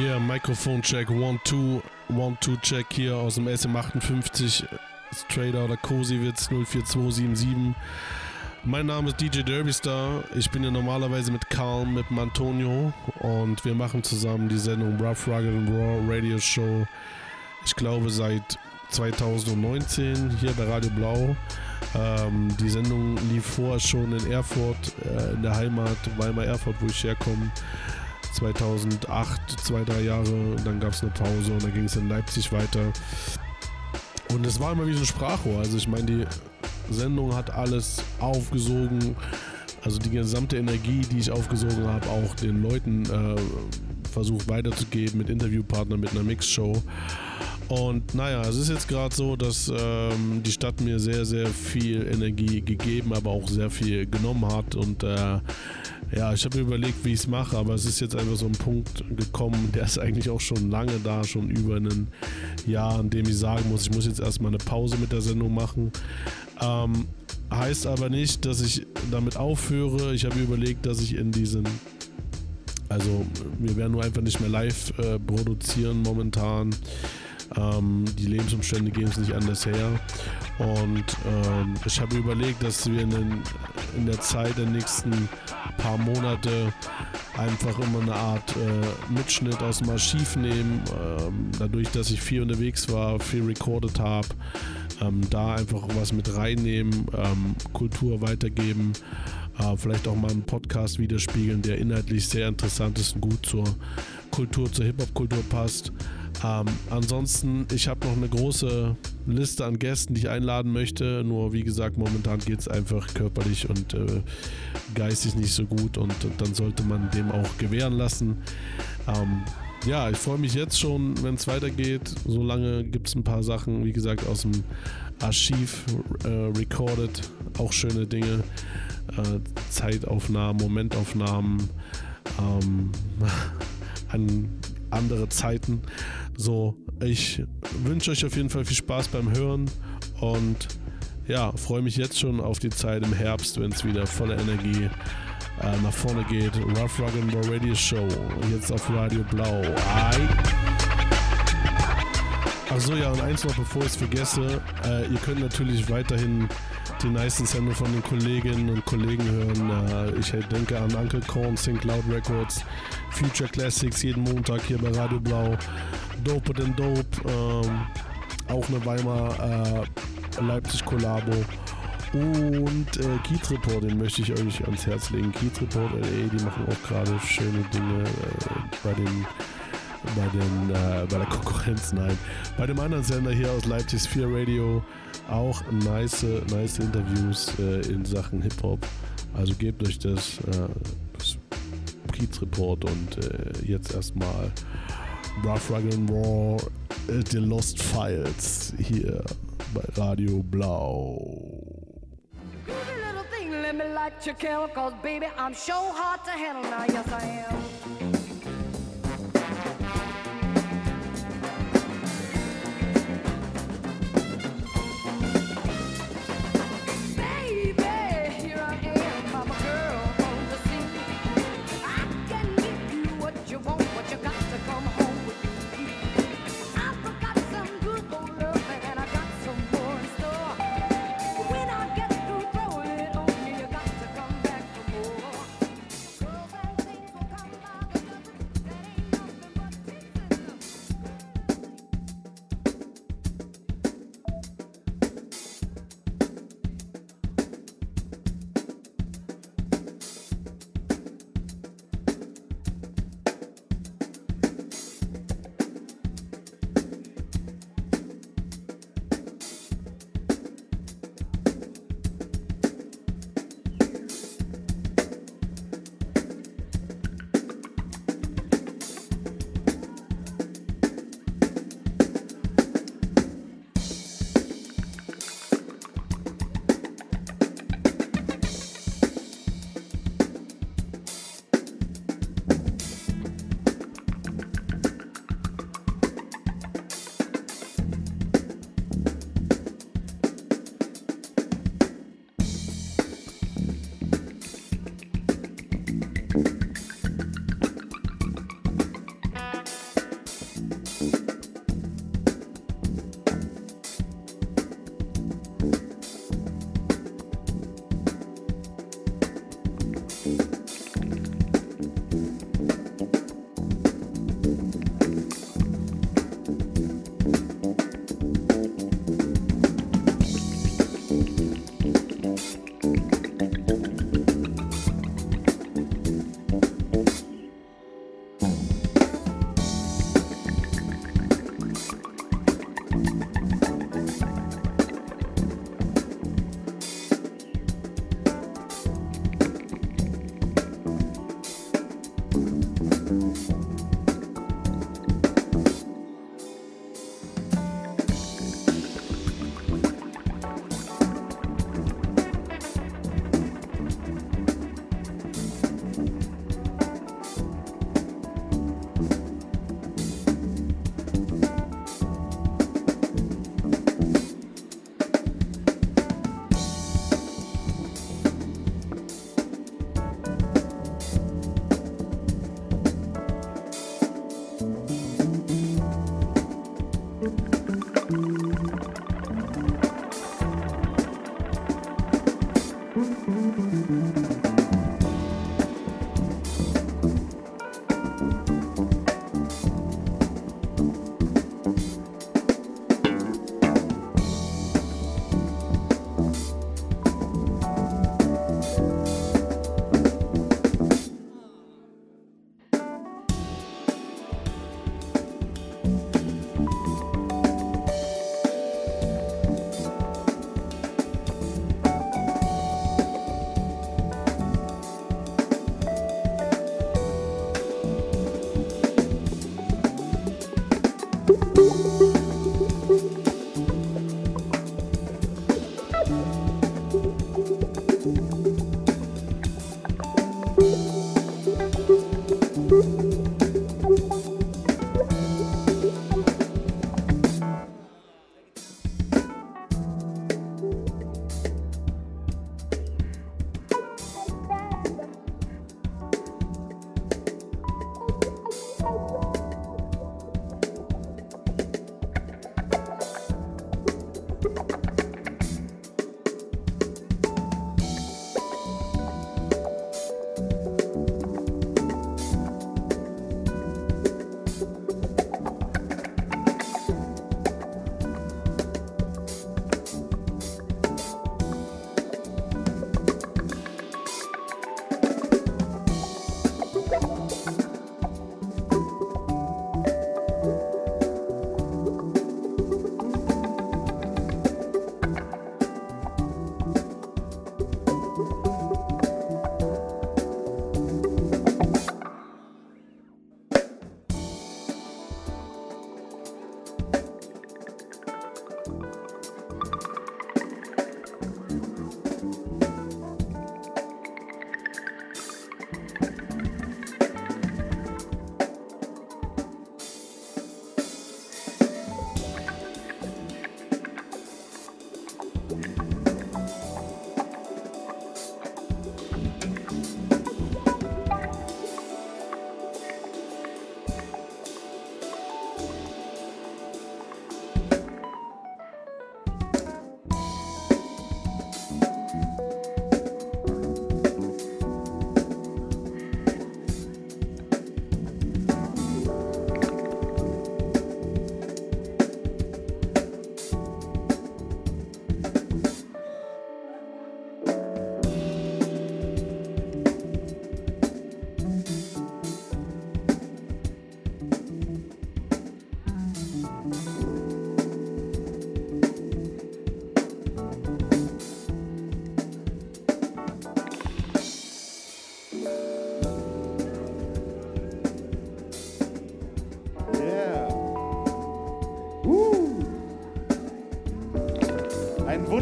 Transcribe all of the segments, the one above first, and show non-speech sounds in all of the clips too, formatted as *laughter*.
Yeah, Mikrofoncheck, one, two, one, two, check hier aus dem SM58, straight out of Kosiewitz 04277. Mein Name ist DJ Derbystar. Ich bin ja normalerweise mit Karl, mit dem Antonio und wir machen zusammen die Sendung Rough, Rugged and Raw Radio Show. Ich glaube seit 2019 hier bei Radio Blau. Ähm, die Sendung lief vorher schon in Erfurt, äh, in der Heimat, Weimar Erfurt, wo ich herkomme. 2008, zwei, drei Jahre, dann gab es eine Pause und dann ging es in Leipzig weiter. Und es war immer wie so ein Sprachrohr. Also ich meine, die Sendung hat alles aufgesogen. Also die gesamte Energie, die ich aufgesogen habe, auch den Leuten äh, versucht weiterzugeben mit Interviewpartnern, mit einer Mixshow. Und naja, es ist jetzt gerade so, dass ähm, die Stadt mir sehr, sehr viel Energie gegeben, aber auch sehr viel genommen hat. Und äh, ja, ich habe mir überlegt, wie ich es mache, aber es ist jetzt einfach so ein Punkt gekommen, der ist eigentlich auch schon lange da, schon über ein Jahr, an dem ich sagen muss, ich muss jetzt erstmal eine Pause mit der Sendung machen. Ähm, heißt aber nicht, dass ich damit aufhöre. Ich habe überlegt, dass ich in diesen also wir werden nur einfach nicht mehr live äh, produzieren momentan. Ähm, die Lebensumstände gehen es nicht anders her. Und ähm, ich habe überlegt, dass wir in, den, in, der Zeit der nächsten paar Monate einfach immer eine Art äh, Mitschnitt aus dem Archiv nehmen. Ähm, dadurch, dass ich viel unterwegs war, viel recorded habe, ähm, da einfach was mit reinnehmen, ähm, Kultur weitergeben äh, vielleicht auch mal einen Podcast widerspiegeln, der inhaltlich sehr interessant ist und gut zur Kultur, zur Hip-Hop-Kultur passt. Ähm, ansonsten, ich habe noch eine große Liste an Gästen, die ich einladen möchte. Nur wie gesagt, momentan geht es einfach körperlich und äh, geistig nicht so gut und, und, dann sollte man dem auch gewähren lassen. Ähm, ja, ich freue mich jetzt schon, wenn es weitergeht. Solange gibt es ein paar Sachen, wie gesagt, aus dem Archiv äh, recorded. Auch schöne Dinge. Äh, Zeitaufnahmen, Momentaufnahmen ähm, *laughs* an andere Zeiten. So, ich wünsche euch auf jeden Fall viel Spaß beim Hören und ja, freue mich jetzt schon auf die Zeit im Herbst, wenn es wieder voller Energie äh, nach vorne geht. Rough Rock and Roll Radio Show, jetzt auf Radio Blau. Ai. Achso, ja, und eins noch, bevor ich es vergesse, äh, ihr könnt natürlich weiterhin die nice Sendung von den Kolleginnen und Kollegen hören. Äh, ich denke an Uncle Corn, Think Loud Records, Future Classics jeden Montag hier bei Radio Blau. Dope than Dope, ähm, auch eine Weimar äh, Leipzig Kollabo. Und äh, Kiez Report, den möchte ich euch ans Herz legen. Kiez Report LA, die machen auch gerade schöne Dinge äh, bei den bei, den, äh, bei der Konkurrenz, nein. Bei dem anderen Sender hier aus Leipzig Sphere Radio auch nice, nice Interviews äh, in Sachen Hip-Hop. Also gebt euch das, äh, das Kiez Report und äh, jetzt erstmal Rough Rugged and Raw, äh, The Lost Files hier bei Radio Blau. Thing, let me light your candle, cause baby, I'm so hard to handle now, yes I am.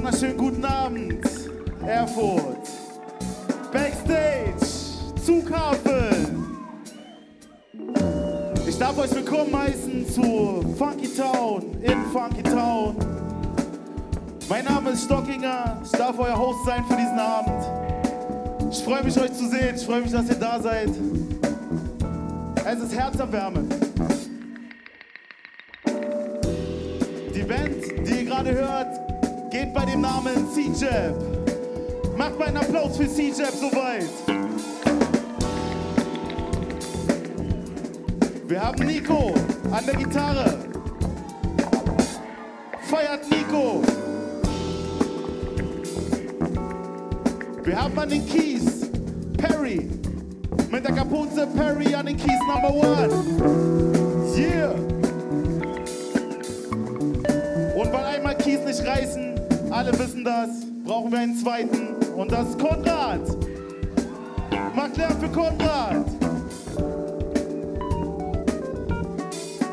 Wunderschönen guten Abend, Erfurt. Backstage, Zughafen. Ich darf euch willkommen heißen zu Funky Town in Funky Town. Mein Name ist Stockinger. Ich darf euer Host sein für diesen Abend. Ich freue mich, euch zu sehen. Ich freue mich, dass ihr da seid. Es ist herzerwärmend. Namen C-Jab. Macht mal einen Applaus für C-Jab soweit. Wir haben Nico an der Gitarre. Feiert Nico. Wir haben an den Keys Perry. Mit der Kapuze Perry an den Keys Number One. Yeah. Und weil einmal Keys nicht reißen, alle wissen das, brauchen wir einen zweiten. Und das ist Konrad. Macht Lärm für Konrad.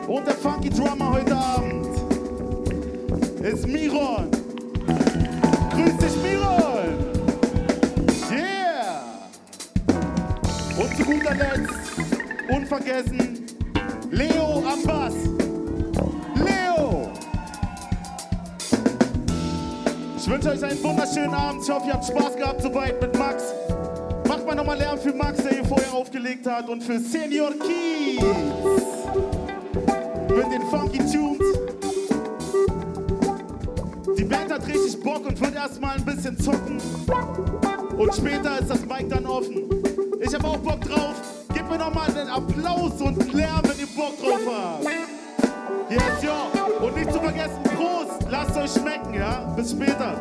Und der Funky Drummer heute Abend ist Miron. Grüß dich, Miron! Yeah! Und zu guter Letzt, unvergessen, Leo am Ich wünsche euch einen wunderschönen Abend. Ich hoffe, ihr habt Spaß gehabt soweit mit Max. Macht mal nochmal Lärm für Max, der hier vorher aufgelegt hat. Und für Senior Keys. Mit den Funky Tunes. Die Band hat richtig Bock und wird erstmal ein bisschen zocken. Und später ist das Mic dann offen. Ich habe auch Bock drauf. Gebt mir nochmal einen Applaus und Lärm, wenn ihr Bock drauf habt. Yes, ja. Und nicht zu vergessen, Prost. Lasst euch schmecken, ja? Bis später.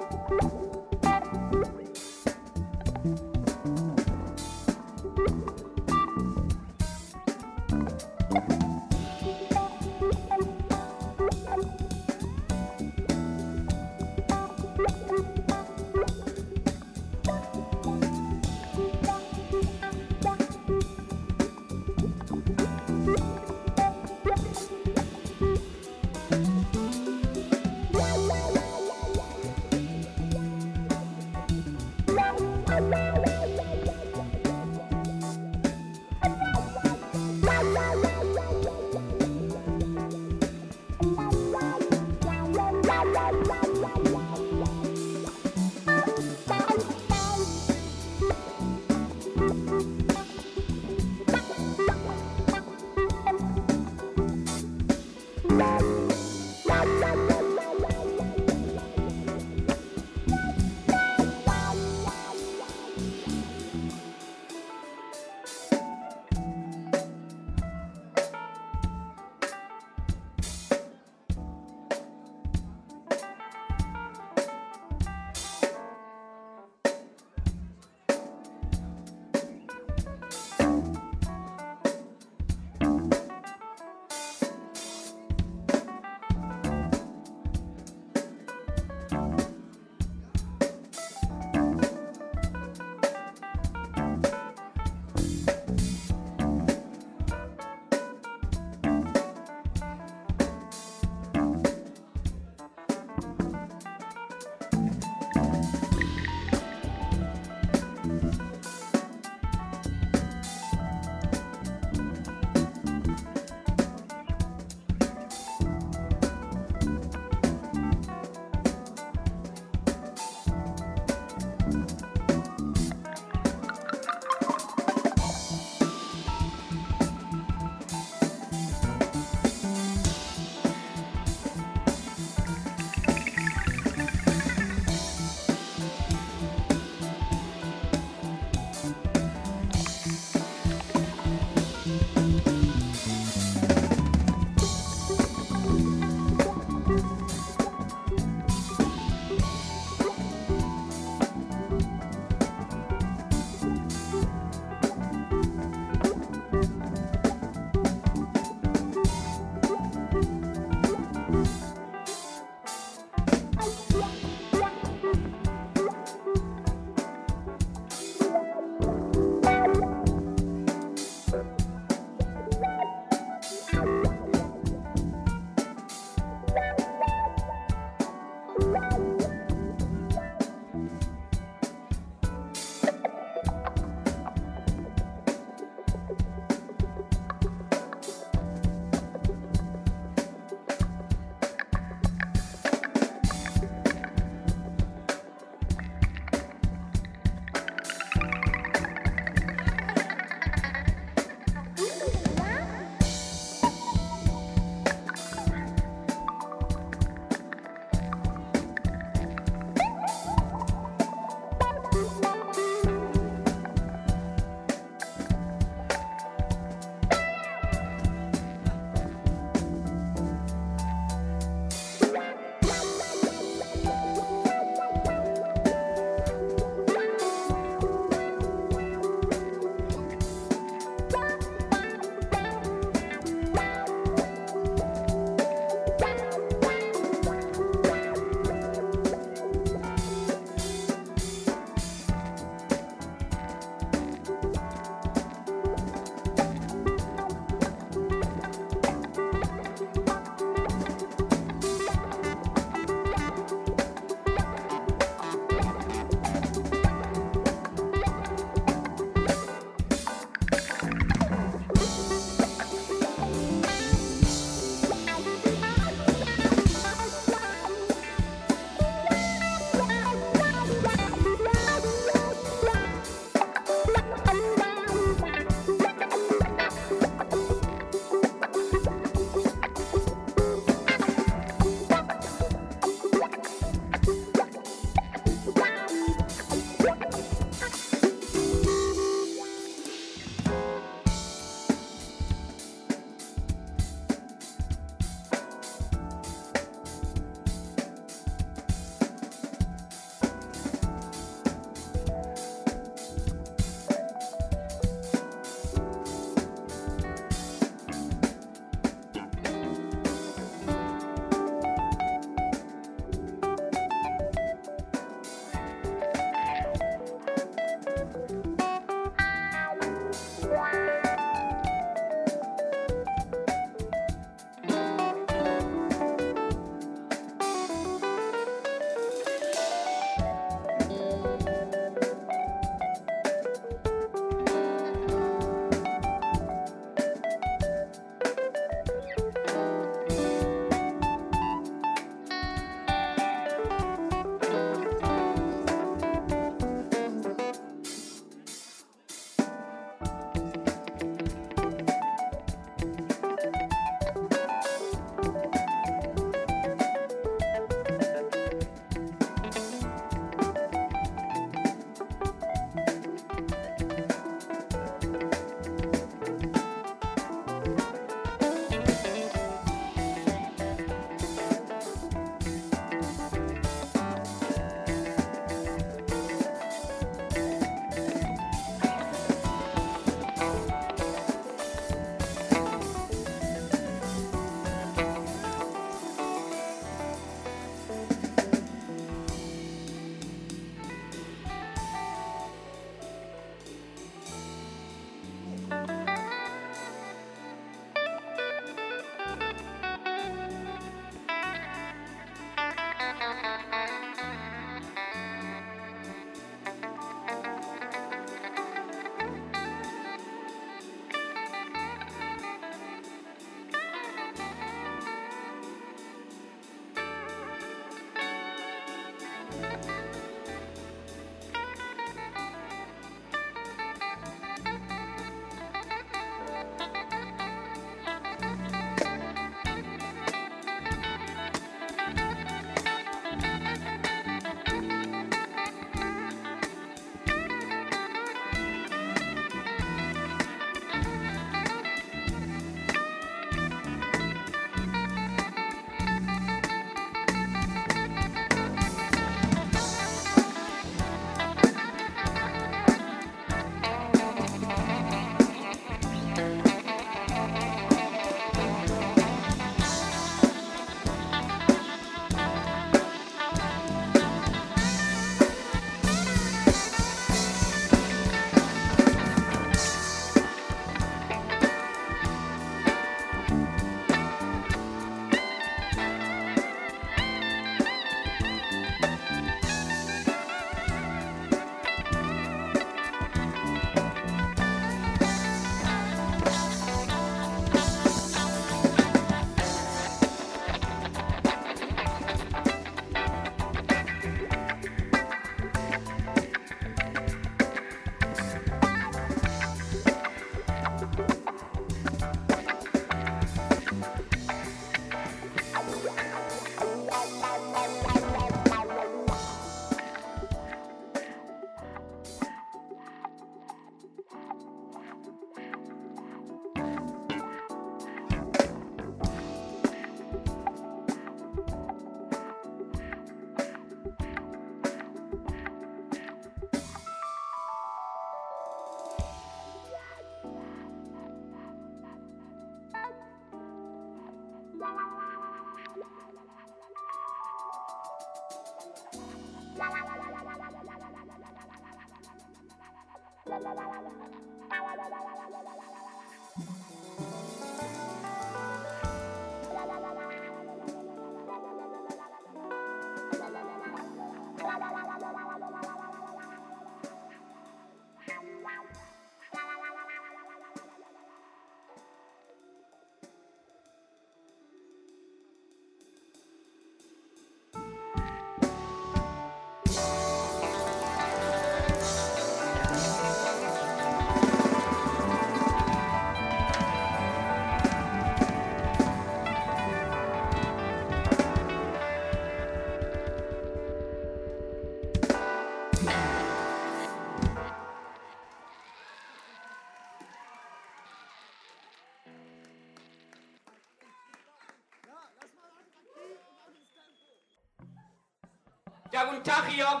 Ja, guten Tag hier.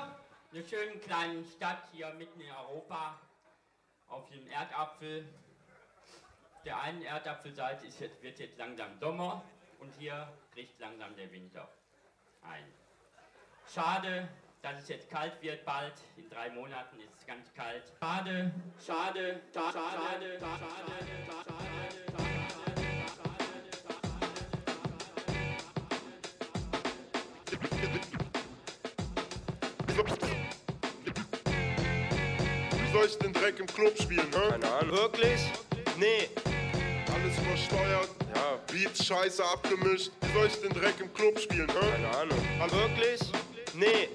In einer schönen kleinen Stadt hier mitten in Europa. Auf dem Erdapfel. Der einen Erdapfelseite ist jetzt, wird jetzt langsam Sommer und hier bricht langsam der Winter ein. Schade, dass es jetzt kalt wird bald. In drei Monaten ist es ganz kalt. Schade, schade, schade, schade, schade, schade, schade. Dreck im Club spielen, hä? Keine Ahnung. Wirklich? Nee. Alles übersteuert, Ja, Beats scheiße abgemischt. Wie soll ich den Dreck im Club spielen, hä? keine Ahnung. Wirklich? Nee.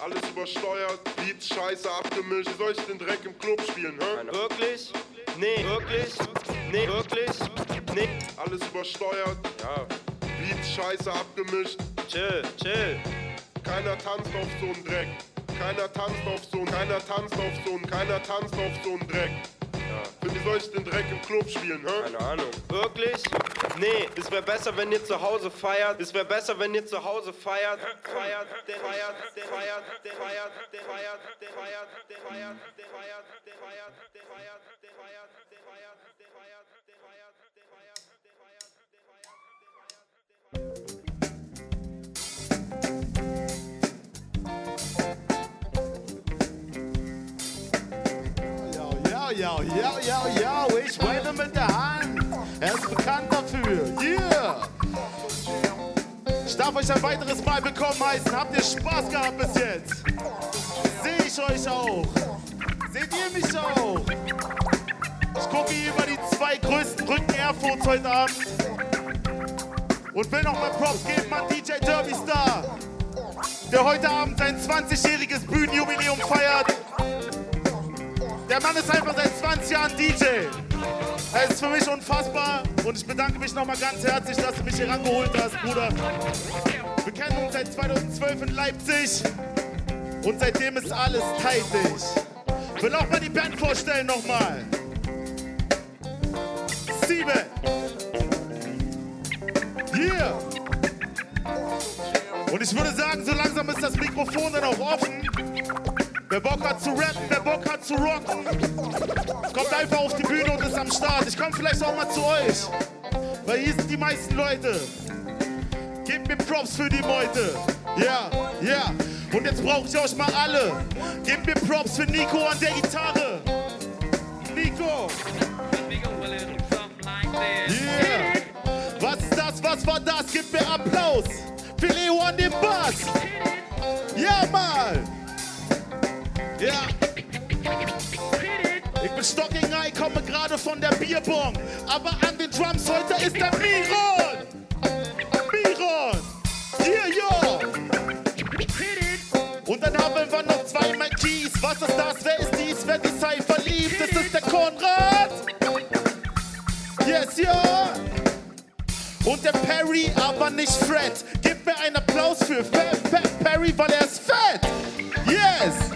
Alles übersteuert, Beats scheiße abgemischt. Wie soll ich den Dreck im Club spielen? Keine Wirklich? Nee. Wirklich? Nee. Wirklich? Nee. Alles übersteuert, Ja, Beats scheiße abgemischt. chill, chill. Keiner tanzt auf so einen Dreck. Keiner tanzt auf so einen, keiner tanzt auf so einen, keiner tanzt auf so einen Dreck. Ja, Für wie soll ich den Dreck im Club spielen, hä? keine Ahnung. Wirklich? Nee, es wäre besser, wenn ihr zu Hause feiert. Es wäre besser, wenn ihr zu Hause feiert. Feiert, den feiert, den feiert, den feiert, den feiert, den feiert, den feiert, den feiert, den feiert, den feiert, den feiert, den feiert, den feiert, Ja, ja, ja, ja, ich wave mit der Hand. Er ist bekannt dafür. Yeah! Ich darf euch ein weiteres Mal willkommen heißen. Habt ihr Spaß gehabt bis jetzt? Sehe ich euch auch? Seht ihr mich auch? Ich gucke hier über die zwei größten Rücken Erfurts heute Abend. Und will noch mal Props geben an DJ Derby Star, der heute Abend sein 20-jähriges Bühnenjubiläum feiert. Der Mann ist einfach seit 20 Jahren DJ. Er ist für mich unfassbar und ich bedanke mich nochmal ganz herzlich, dass du mich hier rangeholt hast, Bruder. Wir kennen uns seit 2012 in Leipzig und seitdem ist alles teitig. Ich will auch mal die Band vorstellen nochmal. Sieben. Hier. Und ich würde sagen, so langsam ist das Mikrofon dann auch offen. Wer Bock hat zu rappen, wer Bock hat zu rocken, kommt einfach auf die Bühne und ist am Start. Ich komme vielleicht auch mal zu euch, weil hier sind die meisten Leute. Gebt mir Props für die Meute. Ja, ja. Und jetzt brauche ich euch mal alle. Gebt mir Props für Nico an der Gitarre. Nico. Yeah. Was ist das? Was war das? Gib mir Applaus für Leo an dem Bass. Ja, mal. Ja. Ich bin Stocking Eye, komme gerade von der Bierbong. Aber an den Drums heute ist der Miron. Miron. Hier, ja. Und dann haben wir noch zwei Keys. Was ist das? Wer ist dies? Wer die Cypher liebt? Ist der Konrad. Yes, ja. Und der Perry, aber nicht Fred. Gib mir einen Applaus für Fe Fe Perry, weil er ist fett. Yes.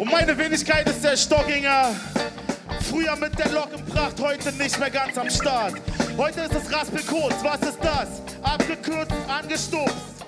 Und meine Wenigkeit ist der Stockinger. Früher mit der Lockenpracht, heute nicht mehr ganz am Start. Heute ist es Raspelkurz, was ist das? Abgekürzt, angestupst.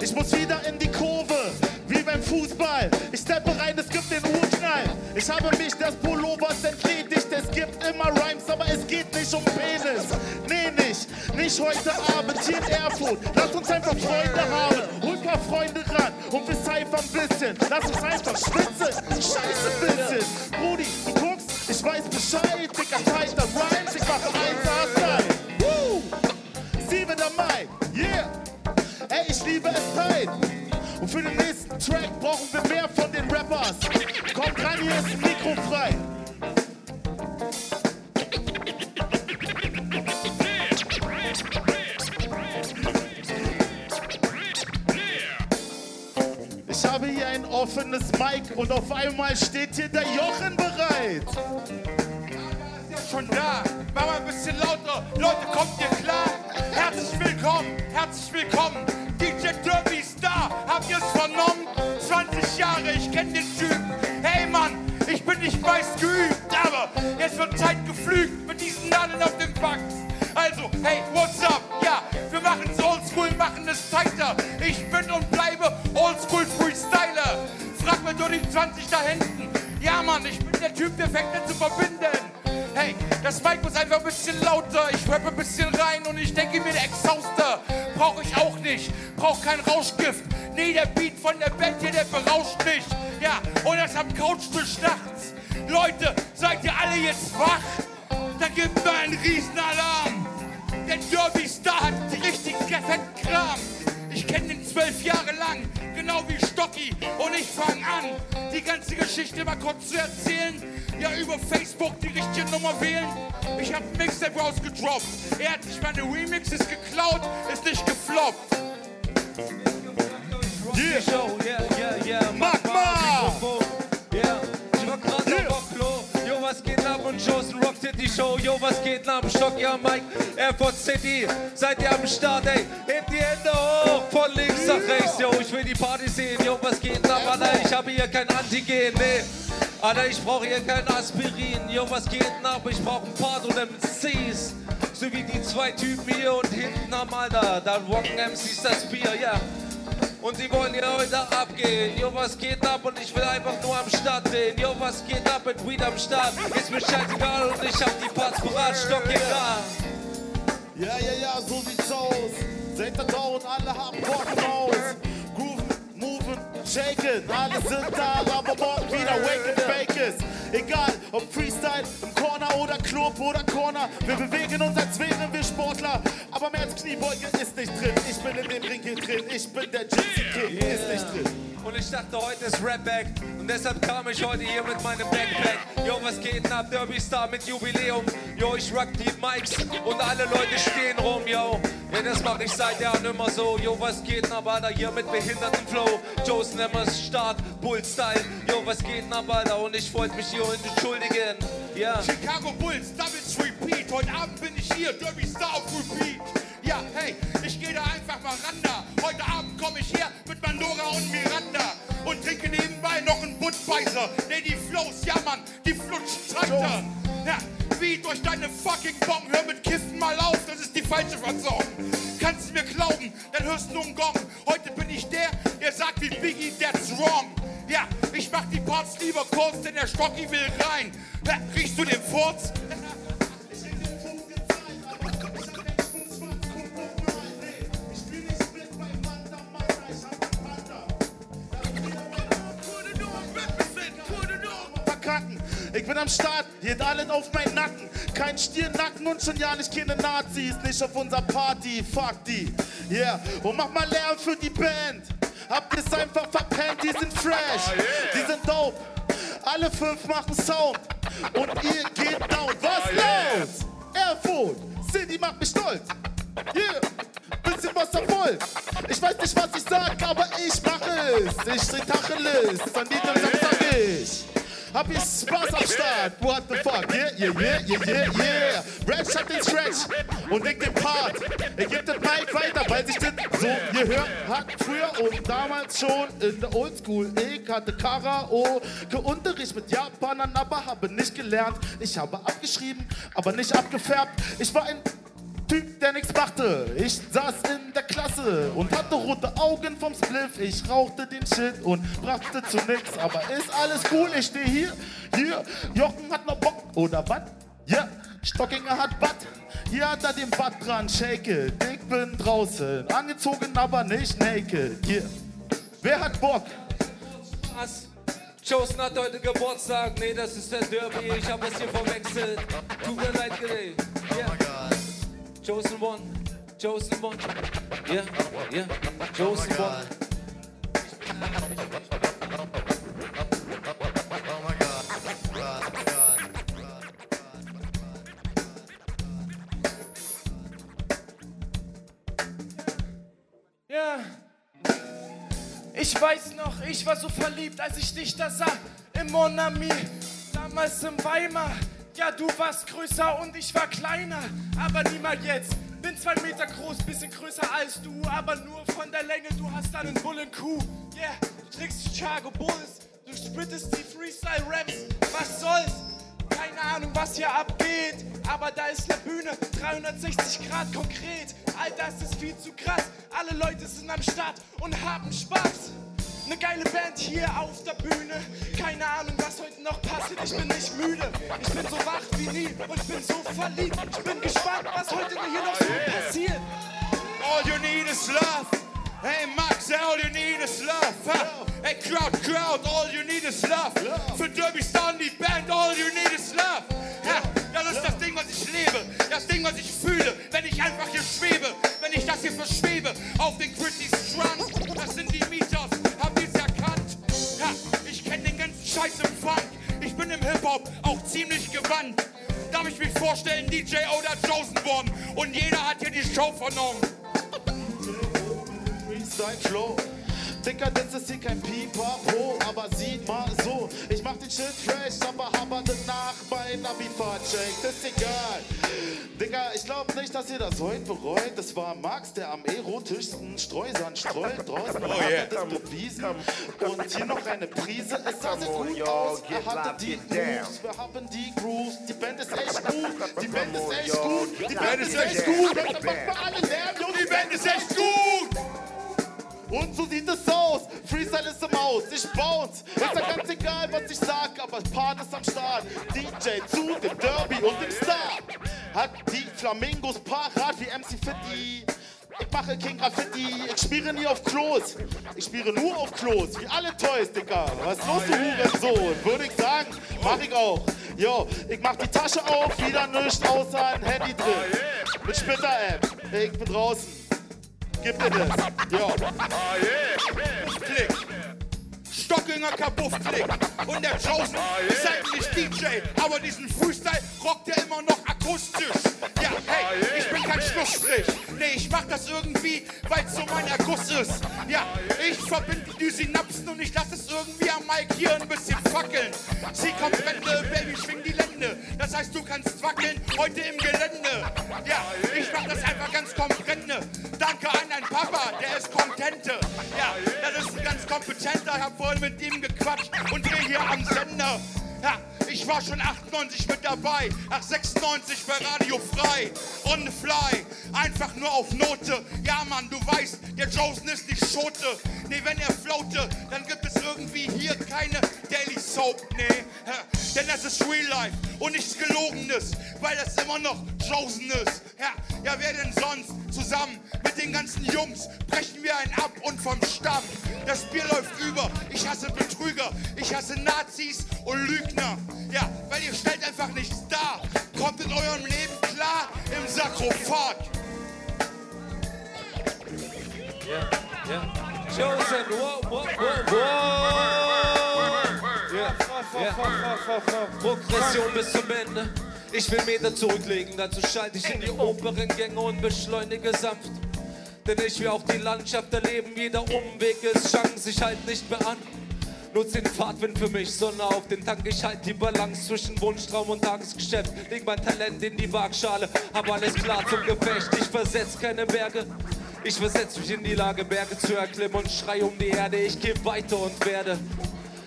Ich muss wieder in die Kurve, wie beim Fußball. Ich steppe rein, es gibt den Urknall. Ich habe mich des Pullovers entledigt. Es gibt immer Rhymes, aber es geht nicht um Penis. Nee, nicht. Nicht heute Abend hier in Erfurt. Lass uns einfach Freunde haben. Hol paar Freunde ran und wir cyphern ein bisschen. Lass uns einfach schwitzen, scheiße bisschen. Brudi, du guckst, ich weiß Bescheid, dicker tighter Rhymes, ich mache 1A-Style. Woo! 7. Mai, yeah! Ey, ich liebe es tight. Und für den nächsten Track brauchen wir mehr von den Rappers. Kommt ran, hier ist Mikro frei. Ich habe hier ein offenes Mic und auf einmal steht hier der Jochen bereit. schon da. Mach mal ein bisschen lauter. Leute, kommt ihr klar? Herzlich willkommen, herzlich willkommen. DJ Derby da. Habt ihr es vernommen? 20 Jahre, ich kenn den Typen. Hey Mann, ich bin nicht meist geübt, aber jetzt wird Zeit geflügt mit diesen Nadeln auf dem Fax. Also, hey, what's up? Ja, wir machen es oldschool, machen es tighter. Ich bin und bleibe oldschool Freestyler. Frag mal durch die 20 da hinten. Ja, Mann, ich bin der Typ, der fängt an zu verbinden. Hey, das Mic muss einfach ein bisschen lauter. Ich rappe ein bisschen rein und ich denke mir, der Exhauster brauche ich auch nicht. Brauch kein Rauschgift. Nee, der Beat von der Band hier, der berauscht mich. Ja, und das am Couchtisch nachts. Leute, seid ihr alle jetzt wach? Da gibt mir einen Riesenalarm. Der Derby Star hat richtig ganze Geschichte mal kurz zu erzählen. Ja, über Facebook die richtige Nummer wählen. Ich habe ein Mixtape rausgedroppt. Er hat sich meine Remixes geklaut, ist nicht gefloppt. Yeah. Yeah, yeah, yeah. Mach was geht ab und Shows in Rock City Show? Yo, was geht ab? Stock, ja, Mike. Airport City. Seid ihr am Start, ey? Hebt die Hände hoch. Von links nach rechts. Yo, ich will die Party sehen. Yo, was geht ab? Alter, ich habe hier kein Antigen. Nee. Alter, ich brauche hier kein Aspirin. Yo, was geht ab? Ich brauche ein paar und MCs. So wie die zwei Typen hier und hinten am Alter. Da rocken MCs das Bier, ja. Und sie wollen hier heute abgehen. Jo, was geht ab? Und ich will einfach nur am Start sehen. Jo, was geht ab mit Weed am Start? Ist mir scheißegal und ich hab die Parts parat. Stock hier da. Ja, ja, ja, so sieht's aus. Seid da und alle haben Bock raus. Grooven, moven, shaken, alle sind da, aber morgen wieder wake and bake es. Egal, ob Freestyle, im Corner oder Club oder Corner. Wir bewegen uns, als wären wir Sportler. Aber mehr als Kniebeugen ist nicht drin. Ich bin in dem Ring hier drin. Ich bin der Gypsy King, ist nicht drin. Und ich dachte, heute ist Rap Back. Und deshalb kam ich heute hier mit meinem Backpack. Jo, was geht denn ab? Derby Star mit Jubiläum. Jo, ich rock die Mics und alle Leute stehen rum, yo. Ja, das mach ich seit Jahren immer so. Jo, was geht denn ab, Alter? Hier mit behindertem Flow. Joe's Nemmers stark, Bull-Style. Jo, was geht ab, Alter? Und ich wollte mich hier entschuldigen. Ja. Chicago Bulls, Doubles Repeat. Heute Abend bin ich hier, Derby Star auf Repeat. Ja, hey, ich gehe da einfach mal ran da. Heute Abend komme ich her mit Mandora und Miranda und trinke nebenbei noch einen Budweiser. Nee, die Flows, ja Mann, die flutschen Traktor. Ja, wie durch deine fucking Bomben. Hör mit Kiffen mal auf, das ist die falsche Versorgung. Kannst du mir glauben, dann hörst du nur einen Gong. Heute bin ich der sagt wie Biggie, that's wrong. Ja, ich mach die Parts lieber kurz, denn der Stocki will rein. Ja, riechst du den Furz? verkacken. Ich bin am Start, geht alles auf meinen Nacken. Kein Stirnnacken und schon ja nicht keine Nazis. Nicht auf unserer Party, fuck die. Yeah, und mach mal Lärm für die Band. Habt ihr's einfach verpennt, die sind fresh. Die sind dope. Alle fünf machen Sound. Und ihr geht down. Was los? Erfurt, City macht mich stolz. Yeah, bisschen wasservoll. Ich weiß nicht, was ich sag, aber ich mach es. Ich dreh Tacheles, an jedem Samstag ich. Hab ich Spaß am Start, what the fuck, yeah, yeah, yeah, yeah, yeah, yeah. Rap hat den Stretch und leg den Part. Er gibt den Mic weiter, weil sich das so gehört hat früher und damals schon in der Oldschool. Ich hatte Karaoke-Unterricht mit Japanern, aber habe nicht gelernt. Ich habe abgeschrieben, aber nicht abgefärbt. Ich war ein Typ, der nichts machte. Ich saß in der Klasse und hatte rote Augen vom Spliff. Ich rauchte den Shit und brachte zu nix. Aber ist alles cool, ich stehe hier. Hier, Jochen hat noch Bock, oder was? Ja, Stockinger hat Bad. Hier hat er den Bad dran, shake it. Ich bin draußen, angezogen, aber nicht naked. Hier. Wer hat Bock? Was? Chosen hat heute Geburtstag. Nee, das ist der Derby. Ich hab es hier verwechselt. Tut mir leid, Gray. Yeah. Chosen One. Chosen One. Yeah, yeah. Chosen One. Ja. Ich weiß noch, ich war so verliebt, als ich dich da sah. Im Monami, damals in Weimar. Ja, du warst größer und ich war kleiner. Aber niemals jetzt. Bin zwei Meter groß, bisschen größer als du. Aber nur von der Länge, du hast einen Bullen Kuh. Yeah, du trägst Chicago Bulls. Du spittest die Freestyle-Raps. Was soll's? Keine Ahnung, was hier abgeht, aber da ist eine Bühne, 360 Grad konkret. All das ist viel zu krass. Alle Leute sind am Start und haben Spaß. Eine geile Band hier auf der Bühne. Keine Ahnung, was heute noch passiert. Ich bin nicht müde. Ich bin so wach wie nie und ich bin so verliebt. Ich bin gespannt, was heute hier noch so passiert. All you need is love. Hey Max, all you need is love. Huh? Hey Crowd, Crowd, all you need is love. Für Derby Star und die Band, all you need is love. Das ist das Ding, was ich lebe. Das Ding, was ich fühle, wenn ich einfach hier schwebe. Wenn ich das hier verschwebe auf den Gritty Strand. Scheiß im Funk. Ich bin im Hip-Hop auch ziemlich gewandt. Darf ich mich vorstellen, DJ oder Chosen One? Und jeder hat hier die Show vernommen. Freestyle Flow. Dicker, das ist hier kein Pipapo, aber sieh mal so. Ich mach den Shit fresh, aber habe danach mein Abi-Fahrt check. Das ist egal. Digga, ich glaub nicht, dass ihr das heute bereut. Das war Max, der am erotischsten Streusand streut. Draußen Oh hat yeah. er das bewiesen. Und hier noch eine Prise. Es sah sehr gut aus. Er hatte die Grooves. Wir haben die Grooves. Die Band ist echt *laughs* gut. Die Band ist echt gut. Die Band ist echt gut. Macht mal alle Lärm, Jungs. Die Band ist echt gut. Und so sieht es aus. Freestyle ist im Haus, ich bounce. Ist ja ganz egal, was ich sag, aber Part ist am Start. DJ zu dem Derby und dem Star. Hat die Flamingos parat wie MC Fitty. Ich mache King Graffiti, ich spiele nie auf Klos. Ich spiele nur auf Klos, wie alle Toys, Digga. Was ist los, du Hurensohn? Würde ich sagen, mach ich auch. Jo, ich mach die Tasche auf, wieder nichts außer ein Handy drin. Mit Splitter-App, ich bin draußen. Gib mir das. Jo. Klick. Stockinger Kabuff Klick. Und der Chosen ist eigentlich DJ, aber diesen Freestyle rockt er immer noch akustisch. Ja, hey, ich bin kein Schlussstrich. Nee, ich mach das irgendwie, weil's so mein Erguss ist. Ja, ich verbinde die Synapsen und ich lass es irgendwie am Mic hier ein bisschen fackeln. Sie kommt Wende, Baby, schwing die Lände. Das heißt, du kannst wackeln heute im Gelände. Ja, ich mach das einfach ganz komprenne. Danke an deinen Papa, der ist kontente. Ja, das ist ein ganz kompetenter. Ich hab vorhin mit ihm gequatscht und wir hier am Sender. Ja, ich war schon 98 mit dabei, ach 96 bei Radio Frei. On the fly, einfach nur auf Note. Ja, Mann, du weißt, der Josen ist nicht Schote. Nee, wenn er floate, dann gibt es irgendwie hier keine Daily Soap. Nee, denn das ist Real Life und nichts Gelogenes, weil das immer noch Josen ist. Ja, ja, wer denn sonst? Zusammen mit den ganzen Jungs brechen wir einen ab und vom Stamm. Das Bier läuft über. Ich hasse Betrüger, ich hasse Nazis und Lügner. Ja, weil ihr stellt einfach nichts dar. Kommt in eurem Leben klar im Sarkophag. Ja, Chosen, wow, wow, wow, wow. Ja, ja. Progression bis zum Ende. Ich will Meter zurücklegen, dazu schalte ich in die oberen Gänge und beschleunige sanft. Denn ich will auch die Landschaft erleben, jeder Umweg ist Chance, ich halt nicht mehr an. Nutz den Fahrtwind für mich, Sonne auf den Tank. Ich halt die Balance zwischen Wunschtraum und Tagesgeschäft. Leg mein Talent in die Waagschale, hab alles klar zum Gefecht. Ich versetz keine Berge. Ich versetz mich in die Lage, Berge zu erklimmen und schrei um die Erde. Ich geh weiter und werde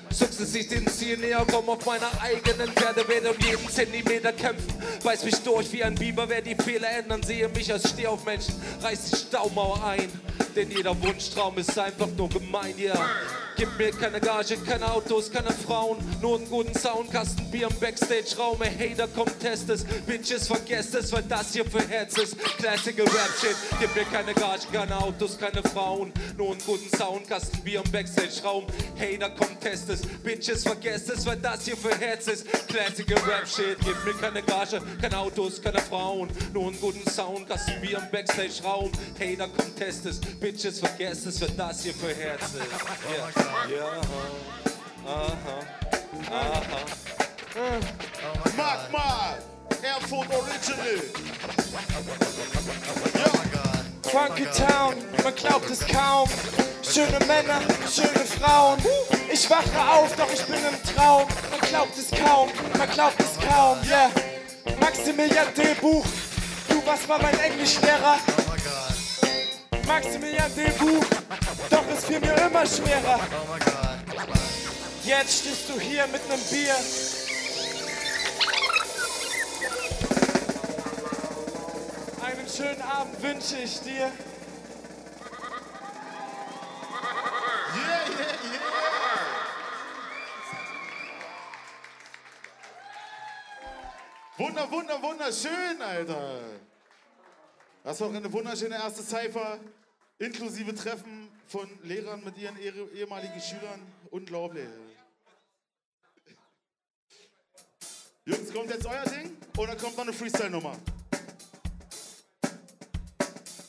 sukzessiv dem Ziel näher kommen auf meiner eigenen Pferde. Werde um jeden Zentimeter kämpfen, beiß mich durch wie ein Biber. Wer die Fehler ändern, sehe mich als Steh auf Menschen, reiß die Staumauer ein. Denn jeder Wunschtraum ist einfach nur gemein, ja. Gib mir keine Gage, keine Autos, keine Frauen, nur einen guten Soundkasten, Bier im Backstage-Raum. Ey, Hater, kommt, test es. Bitches, vergesst es, weil das hier für Herz ist. Classical Rap-Shit. Gib mir keine Gage, keine Autos, keine Frauen, nur einen guten Soundkasten, Bier im Backstage-Raum. Hater, kommt, test es. Bitches, vergesst es, weil das hier für Herz ist. Classical Rap-Shit. Gib mir keine Gage, keine Autos, keine Frauen, nur einen guten Soundkasten, Bier im Backstage-Raum. Hater, kommt, test es. Bitches, vergesst es, weil das hier für Herz ist. Ja. Ja. Aha. Aha. Mag mal! Erfurt Original! Funky Town, man glaubt es kaum. Schöne Männer, schöne Frauen. Ich wache auf, doch ich bin im Traum. Man glaubt es kaum, man glaubt es kaum, yeah. Maximilian D-Buch, du warst mal mein Englischlehrer. Maximilian D-Buch, doch es fiel mir immer schwerer. Jetzt stehst du hier mit nem Bier. Einen schönen Abend wünsche ich dir. Wunder, wunder, wunderschön, Alter! Das war eine wunderschöne erste Cypher, inklusive Treffen von Lehrern mit ihren ehe- ehemaligen Schülern. Unglaublich. Jungs, kommt jetzt euer Ding oder kommt noch eine Freestyle-Nummer?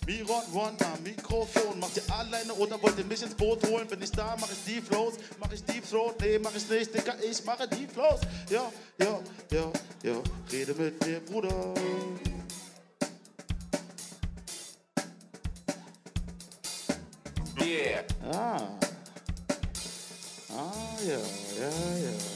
Miron am Mikrofon. Macht ihr alleine oder wollt ihr mich ins Boot holen? Bin ich da, mach ich Deep Flows. Mach ich Deep Throat? Nee, mach ich nicht, Digga, ich mache Deep Flows. Ja, ja, ja, ja. Rede mit mir, Bruder. Yeah. Ah. Ah, ja, ja, ja, ja. ja.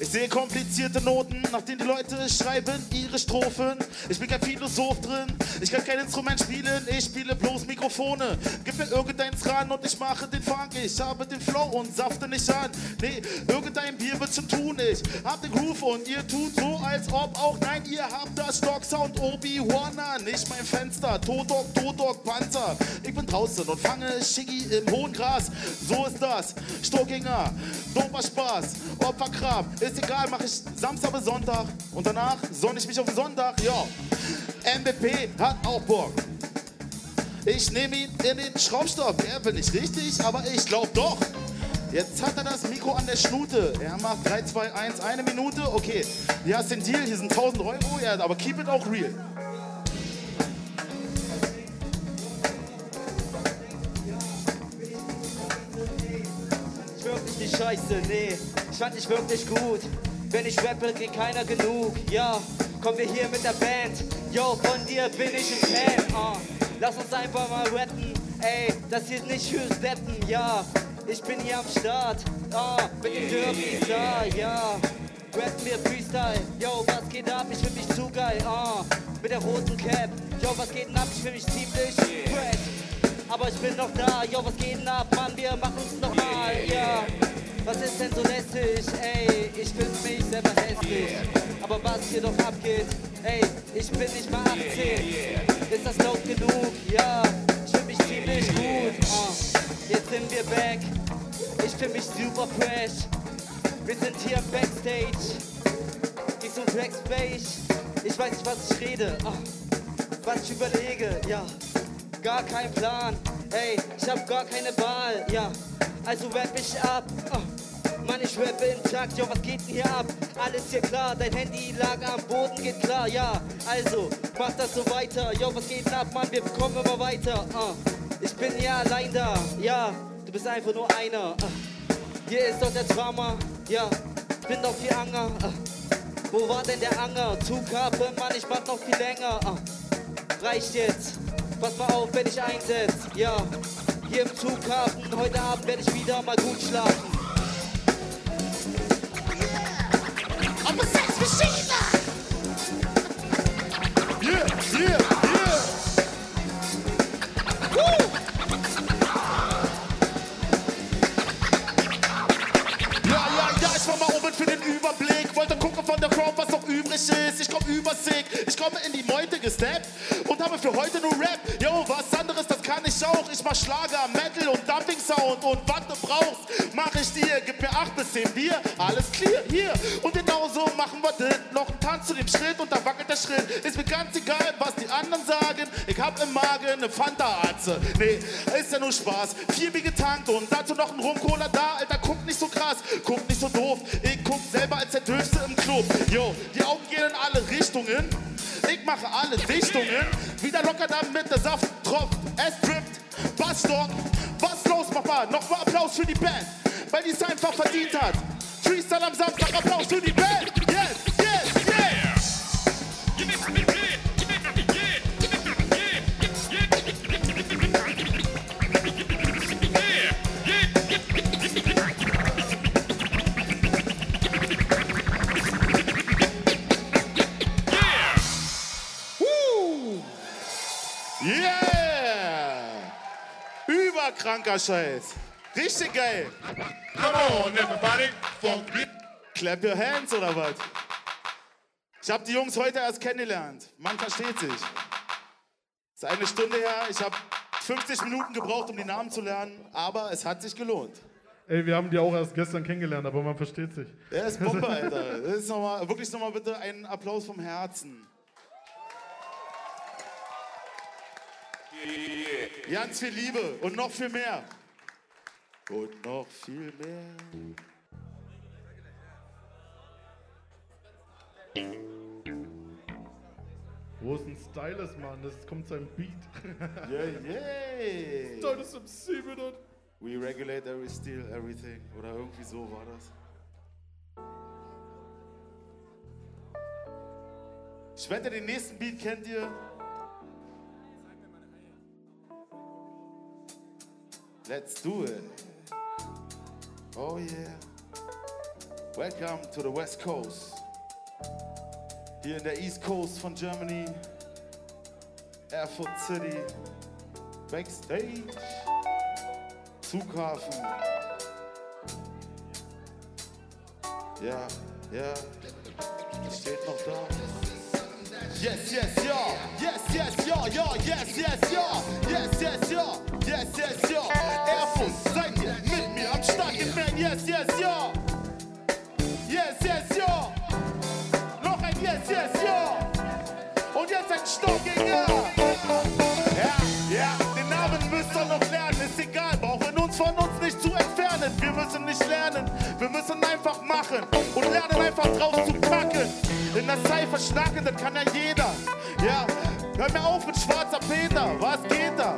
Ich sehe komplizierte Noten, nach denen die Leute schreiben ihre Strophen. Ich bin kein Philosoph drin, ich kann kein Instrument spielen, ich spiele bloß Mikrofone. Gib mir irgendeins ran und ich mache den Funk. Ich habe den Flow und safte nicht an. Nee, irgendein Bier wird schon tun. Ich hab den Groove und ihr tut so, als ob auch. Nein, ihr habt das Stock-Sound Obi-Wan an. Nicht mein Fenster, Todok, Todok, Panzer. Ich bin draußen und fange Schiggi im hohen Gras. So ist das. Stockinger, doper Spaß, Opferkram. Ist egal, mach ich Samstag bis Sonntag. Und danach sonne ich mich auf Sonntag. Ja, MVP hat auch Bock. Ich nehme ihn in den Schraubstock. Er will nicht richtig, aber ich glaub doch. Jetzt hat er das Mikro an der Schnute. Er macht 3, 2, 1, eine Minute. Okay, hier hast den Deal, hier sind 1000 Euro. Ja, aber keep it auch real. Nicht scheiße, nee. Ich fand dich wirklich gut. Wenn ich rappe, kriegt keiner genug. Ja, kommen wir hier mit der Band. Yo, von dir bin ich ein Fan. ah. lass uns einfach mal rappen. Ey, das hier ist nicht fürs Deppen. Ja, ich bin hier am Start. Ah, mit dem Derby da, ja. Rappen wir Freestyle. Yo, was geht ab? Ich fühl mich zu geil. Ah, mit der roten Cap. Yo, was geht denn ab? Ich fühl mich ziemlich fresh. Aber ich bin noch da, yo, was geht denn ab, Mann, wir machen's noch mal, ja. Was ist denn so lästig, ey, ich find mich selber hässlich. Aber was hier doch abgeht, ey, ich bin nicht mal 18. Ist das laut genug, ja, ich fühl mich ziemlich gut, ah. Jetzt sind wir back, ich fühl mich super fresh. Wir sind hier Backstage, ich so Backspace. Ich weiß nicht, was ich rede, ah. was ich überlege, ja gar kein Plan. Ey, ich hab gar keine Wahl, ja. Also rap ich ab. Oh. Mann, ich rappe im Takt, yo, was geht denn hier ab? Alles hier klar, dein Handy lag am Boden, geht klar, ja. Also, mach das so weiter, yo, was geht denn ab, Mann, wir kommen immer weiter. ah. Ich bin ja allein da, ja, du bist einfach nur einer. ah. Hier ist doch der Drama, ja, bin doch viel Anger. ah. Wo war denn der Anger? Zughafen, Mann, ich warte noch viel länger. ah. Reicht jetzt. Pass mal auf, wenn ich einsetz. Ja, hier im Zughafen. Heute Abend werde ich wieder mal gut schlafen. Ich komm übersick, ich komme in die Meute gesteppt und habe für heute nur Rap. Yo, was anderes, das kann ich auch, ich mach Schlager, Metal und Dumping Sound und was du brauchst, mach ich dir. Gib mir acht bis zehn Bier, alles clear, hier. Und genauso machen wir das. Noch ein Tanz zu dem Schritt und da wackelt der Schritt. Ist mir ganz egal, was die anderen sagen. Ich hab im Magen eine Fanta-Atze. Nee, ist ja nur Spaß. Vier Bier getankt und dazu noch ein Rum-Cola da. Alter, guck nicht so krass, guck nicht so doof. Ich guck selber als der Döfste im Club. Jo, die Augen gehen in alle Richtungen. Ich mache alle Dichtungen. Wieder locker damit der Saft tropft. Es drippt. Bassstock. Was los, Papa? Nochmal Applaus für die Band, weil die es einfach verdient hat. Freestyle am Samstag, Applaus für die Band. Überkranker Scheiß. Richtig geil. Come on, everybody. Clap your hands oder was? Ich habe die Jungs heute erst kennengelernt. Man versteht sich. Es ist eine Stunde her. Ich habe 50 Minuten gebraucht, um die Namen zu lernen, aber es hat sich gelohnt. Ey, wir haben die auch erst gestern kennengelernt, aber man versteht sich. Er ist Bombe, *laughs* Alter. Das ist noch mal, wirklich nochmal bitte einen Applaus vom Herzen. Ganz viel Liebe und noch viel mehr. Und noch viel mehr. Wo ist ein Stylus, Mann? Das kommt sein Beat. *laughs* Yeah, yeah. Stylus MC mit das. We regulate every steal everything. Oder irgendwie so war das. Ich wette, den nächsten Beat kennt ihr. Let's do it. Oh yeah. Welcome to the West Coast. Hier in der East Coast von Germany. Erfurt City. Backstage. Flughafen. Ja, ja. Steht noch da. Yes, yes, ja. Yes, yes, ja, ja. Yes, yes, ja. Yes, yes, ja. Yes, yes, ja. Erfurt, seid ihr mit mir am Start im Band? Yes, yes, ja. Yes, yes, ja. Noch ein Yes, yes, ja. Und jetzt ein Stockinger. Ja, von uns nicht zu entfernen. Wir müssen nicht lernen, wir müssen einfach machen und lernen einfach drauf zu packen. In der Cypher schnacken, das kann ja jeder. Ja, hör mir auf mit schwarzer Peter, was geht da?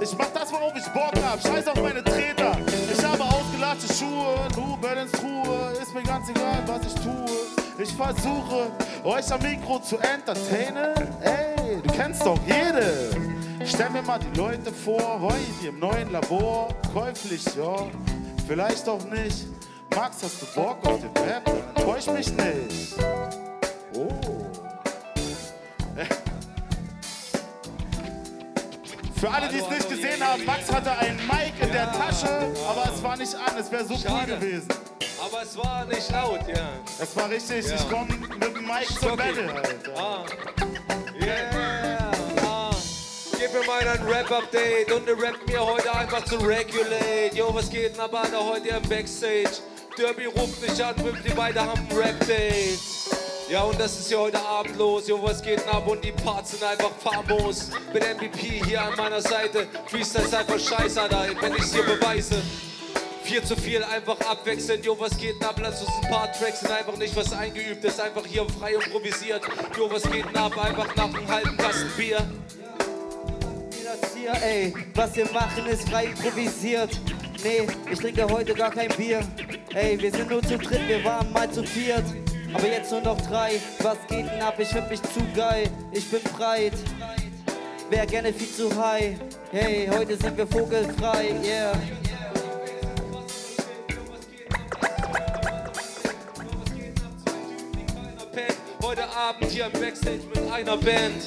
Ich mach das, worauf ich Bock hab, scheiß auf meine Treter. Ich habe ausgelatschte Schuhe, du ins Ruhe, ist mir ganz egal, was ich tue. Ich versuche, euch am Mikro zu entertainen. Ey, du kennst doch jede. Stell mir mal die Leute vor, heute im neuen Labor, käuflich, ja, vielleicht auch nicht. Max, hast du Bock auf den Rap? Dann enttäusch mich nicht. Oh. Für alle, die es nicht gesehen haben, Max hatte ein Mic in der Tasche, aber es war nicht an, es wäre so cool Schade. gewesen. Aber es war nicht laut, ja. Es war richtig, Ja. ich komme mit dem Mic zur. Battle halt. Ah. Rap-Update und ne Rap mir heute einfach zu regulate. Yo, was geht denn aber da heute im Backstage? Derby ruft mich an, wir beide haben Rap-Date. Ja, und das ist ja heute Abend los. Jo, was geht denn ab? Und die Parts sind einfach famos. Mit MVP hier an meiner Seite. Freestyle ist einfach scheiße, Alter, wenn ich's hier beweise. Viel zu viel, einfach abwechselnd. Jo, was geht denn ab? Lass uns ein paar Tracks sind einfach nicht was eingeübt ist. Einfach hier frei improvisiert. Jo, was geht denn ab? Einfach nach einem halben Kasten Bier. Das hier, ey. Was wir machen ist frei improvisiert. Nee, ich trinke heute gar kein Bier. Ey, wir sind nur zu dritt, wir waren mal zu viert. Aber jetzt nur noch drei. Was geht denn ab? Ich find mich zu geil. Ich bin breit. Wär gerne viel zu high. Hey, heute sind wir vogelfrei. Yeah. Heute Abend hier im Backstage mit einer Band.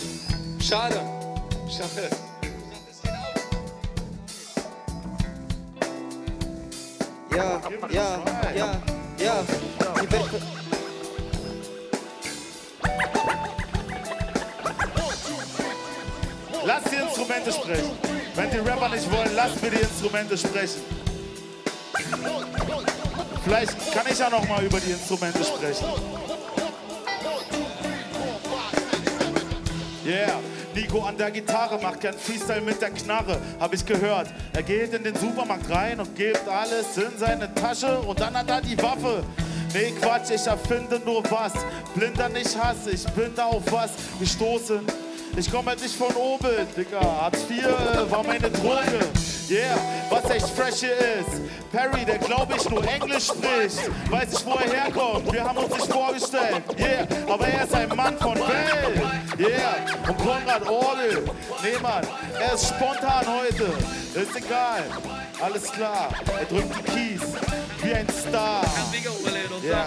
Schade. Schade. Ja, ja, ja, ja. Die Welt. Lass die Instrumente sprechen. Wenn die Rapper nicht wollen, lassen wir die Instrumente sprechen. Vielleicht kann ich ja noch mal über die Instrumente sprechen. Yeah. Nico an der Gitarre macht gern Freestyle mit der Knarre, hab ich gehört. Er geht in den Supermarkt rein und gibt alles in seine Tasche und dann hat er die Waffe. Nee, Quatsch, ich erfinde nur was. Blinder nicht Hass, ich bin da auf was gestoßen. Ich komme halt nicht von oben, Digga. Hartz IV äh, war meine Droge. Yeah, was echt fresh hier ist. Perry, der glaub ich nur Englisch spricht. Weiß ich, wo er herkommt. Wir haben uns nicht vorgestellt. Yeah, aber er ist ein Mann von Welt. Yeah, und Konrad Orgel. Nee, Mann, er ist spontan heute. Ist egal. Alles klar. Er drückt die Keys. Wie ein Star. Yeah.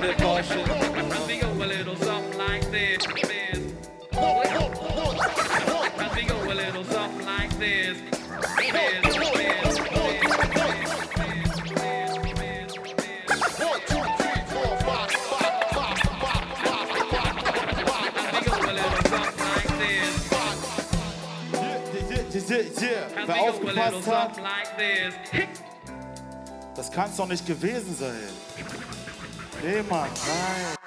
And we go a little something like this. And we go a little something like this. Yeah. Wer aufgepasst hat, das kann's doch nicht gewesen sein. Nee, Mann, nein.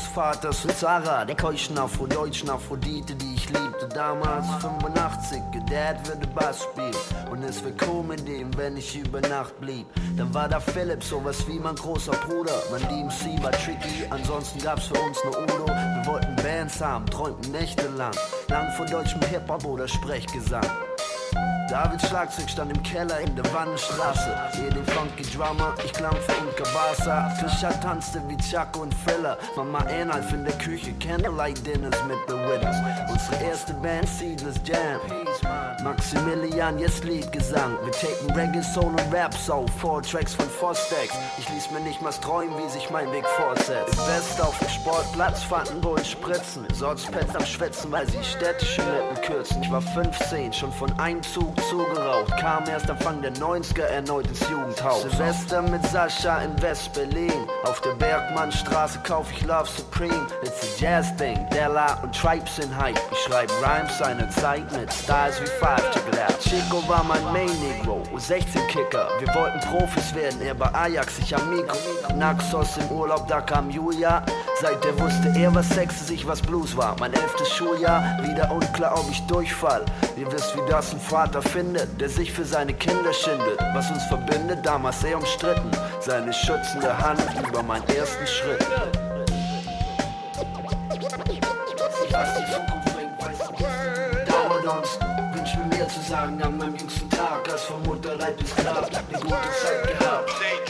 Meines Vaters und Sarah, der keuschen Afrodeutschen Aphrodite, die ich liebte damals. 85, Dad würde Bass spielen und es wäre Comedy, wenn ich über Nacht blieb. Dann war da Philipp, sowas wie mein großer Bruder. Mein DMC war tricky, ansonsten gab's für uns nur Udo. Wir wollten Bands haben, träumten nächtelang, lang vor deutschem Hip-Hop oder Sprechgesang. Davids Schlagzeug stand im Keller in der Wannenstraße. Ihr den funky Drummer, ich Klampfe und Kabasa. Fischer tanzte wie Chuck und Filler. Mama Enalf in der Küche, Candlelight Dinners mit The Widows. Unsere erste Band, Seedless Jam. Maximilian, jetzt Liedgesang. Wir tapen Reggae, Soul und Rap Soul. Four Tracks von Fostex. Ich ließ mir nicht mal träumen, wie sich mein Weg fortsetzt. Im West auf dem Sportplatz fanden Bullen Spritzen. Sortspets am Schwätzen, weil sie städtische Lippen kürzen. Ich war 15, schon von einem Zug zugeraucht. Kam erst Anfang der 90er erneut ins Jugendhaus. Silvester mit Sascha in West-Berlin. Auf der Bergmannstraße kauf ich Love Supreme. It's a Jazz-Ding, Della und Tribes in Hype. Ich schreib Rhymes seiner Zeit mit Styles wie Five to Glass. Chico war mein Main Negro, 16 Kicker. Wir wollten Profis werden, er bei Ajax, ich am Mikro. Naxos im Urlaub, da kam Julia. Seit der wusste er, was Sex ist, ich was Blues war. Mein elftes Schuljahr, wieder unklar, ob ich durchfall. Ihr wisst, wie das ein Vater findet, der sich für seine Kinder schindet. Was uns verbindet, damals sehr umstritten. Seine schützende Hand über meinen ersten Schritt. Was die Zukunft bringt, weiß ich. Dauert uns, wünsch mir mehr zu sagen an meinem jüngsten Tag, als von Mutter leid bis klar. Eine gute Zeit gehabt.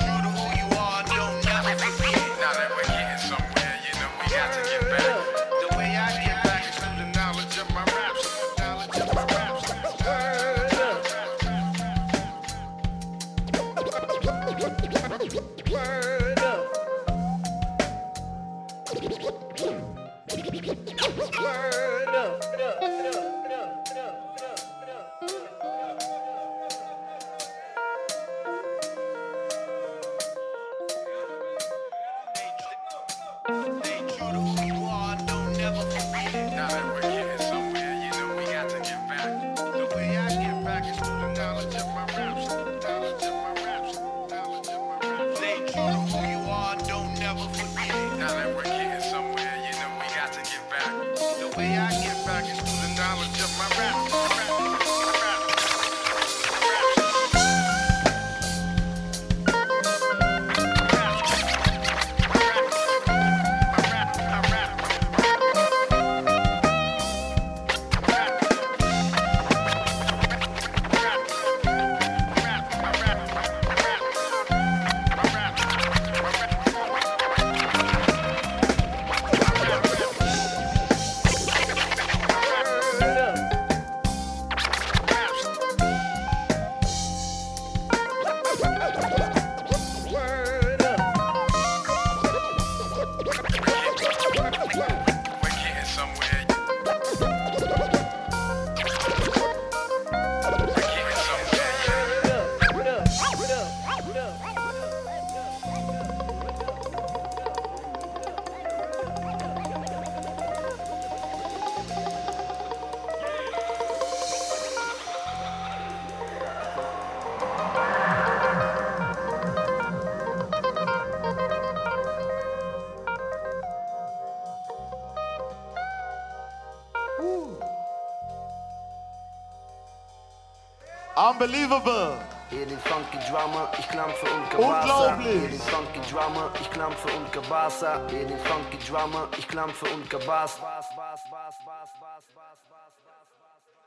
Unbelievable. Hier den funky Drummer, ich klampfe und Kabasa. Unglaublich. Hier den funky Drummer, ich klampfe und Kabasa. Hier den funky Drummer, ich klampfe und Kabasa.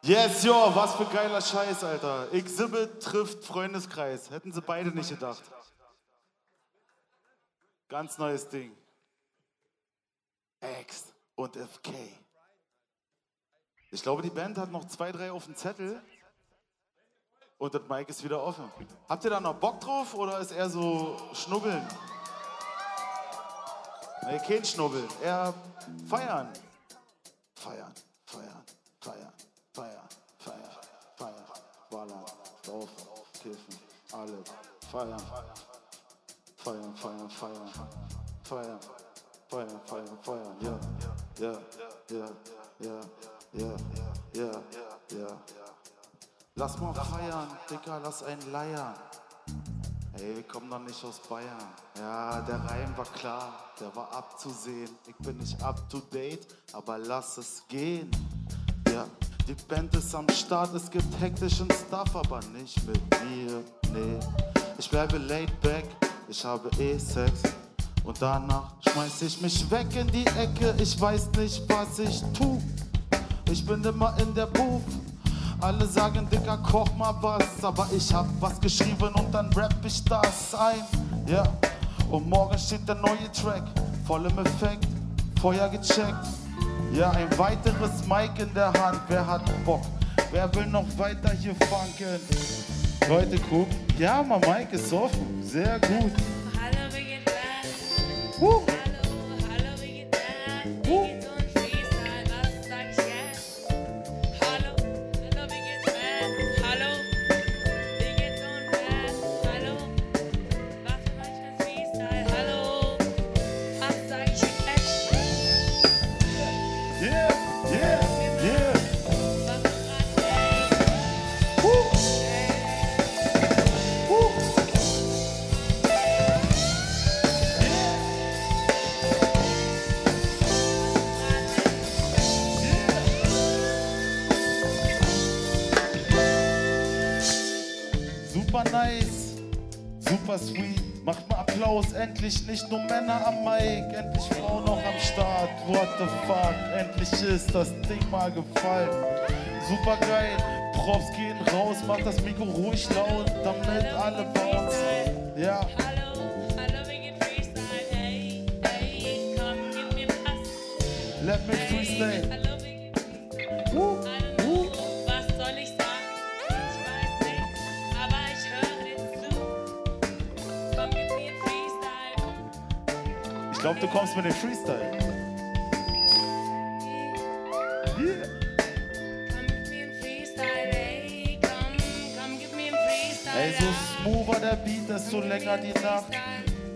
Yes, yo, was für geiler Scheiß, Alter. Exhibit trifft Freundeskreis. Hätten sie beide nicht gedacht. Ganz neues Ding. X und FK. Ich glaube, die Band hat noch zwei, drei auf dem Zettel. Und das Mic ist wieder offen. Habt ihr da noch Bock drauf oder ist eher so Schnubbeln? Nee, kein Schnubbeln, eher feiern. Feiern, feiern, feiern, feiern, feiern, feiern, ballern, saufen, kiffen, alles, feiern. Feiern, feiern, feiern, feiern, feiern, feiern, feiern, ja, ja, ja, ja, ja, ja, ja. Lass mal feiern, Dicker, lass einen leiern. Ey, wir kommen doch nicht aus Bayern. Ja, der Reim war klar, der war abzusehen. Ich bin nicht up to date, aber lass es gehen. Ja, die Band ist am Start, es gibt hektischen Stuff, aber nicht mit mir, nee. Ich bleibe laid back, ich habe eh Sex. Und danach schmeiß ich mich weg in die Ecke, ich weiß nicht, was ich tu. Ich bin immer in der Booth. Alle sagen, Dicker, koch mal was. Aber ich hab was geschrieben und dann rap ich das ein. Ja, und morgen steht der neue Track. Voll im Effekt, Feuer gecheckt. Ja, ein weiteres Mic in der Hand. Wer hat Bock? Wer will noch weiter hier funken? Leute, gucken. Ja, mein Mic ist offen. Sehr gut. Hallo, wie geht das? Uh. Endlich nicht nur Männer am Mic, endlich Frauen noch am Start. What the fuck, endlich ist das Ding mal gefallen. Super geil, Props gehen raus, macht das Mikro ruhig laut, damit alle bouncen. Ja. Hallo, wie geht Freestyle? Hey, hey, komm, gib mir was. Let me freestyle. Du kommst mit dem Freestyle. Ey, so smoother der Beat, desto länger die Nacht.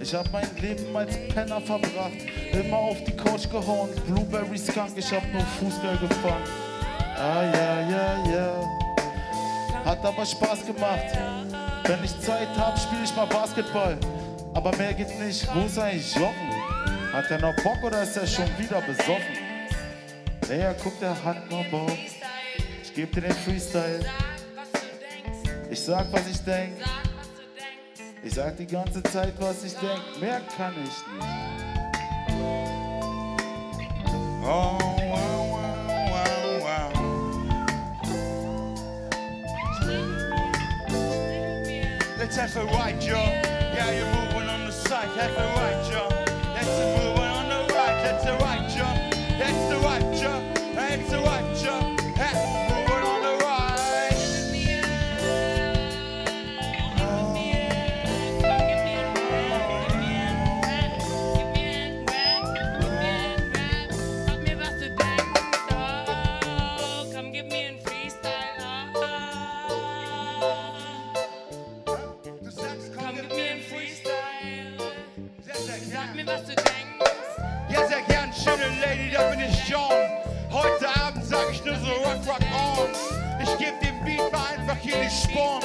Ich hab mein Leben als Penner verbracht, immer auf die Couch gehauen, Blueberry Skunk, ich hab nur Fußball gefangen. Ah ja, ja, ja. Hat aber Spaß gemacht. Wenn ich Zeit hab, spiel ich mal Basketball. Aber mehr geht nicht. Wo ist eigentlich Jochen? Hat er noch Bock oder ist er schon wieder besoffen? Naja, guck, der hat noch Bock. Ich geb dir den Freestyle. Ich sag, was ich denk. Ich sag die ganze Zeit, was ich denk. Mehr kann ich nicht. Oh, wow, wow, wow, wow. Let's have a right, Joe. Yeah, you're moving on the side. Have a right, Joe. The right, Joe. That's the right, Joe. That's the right, mal einfach hier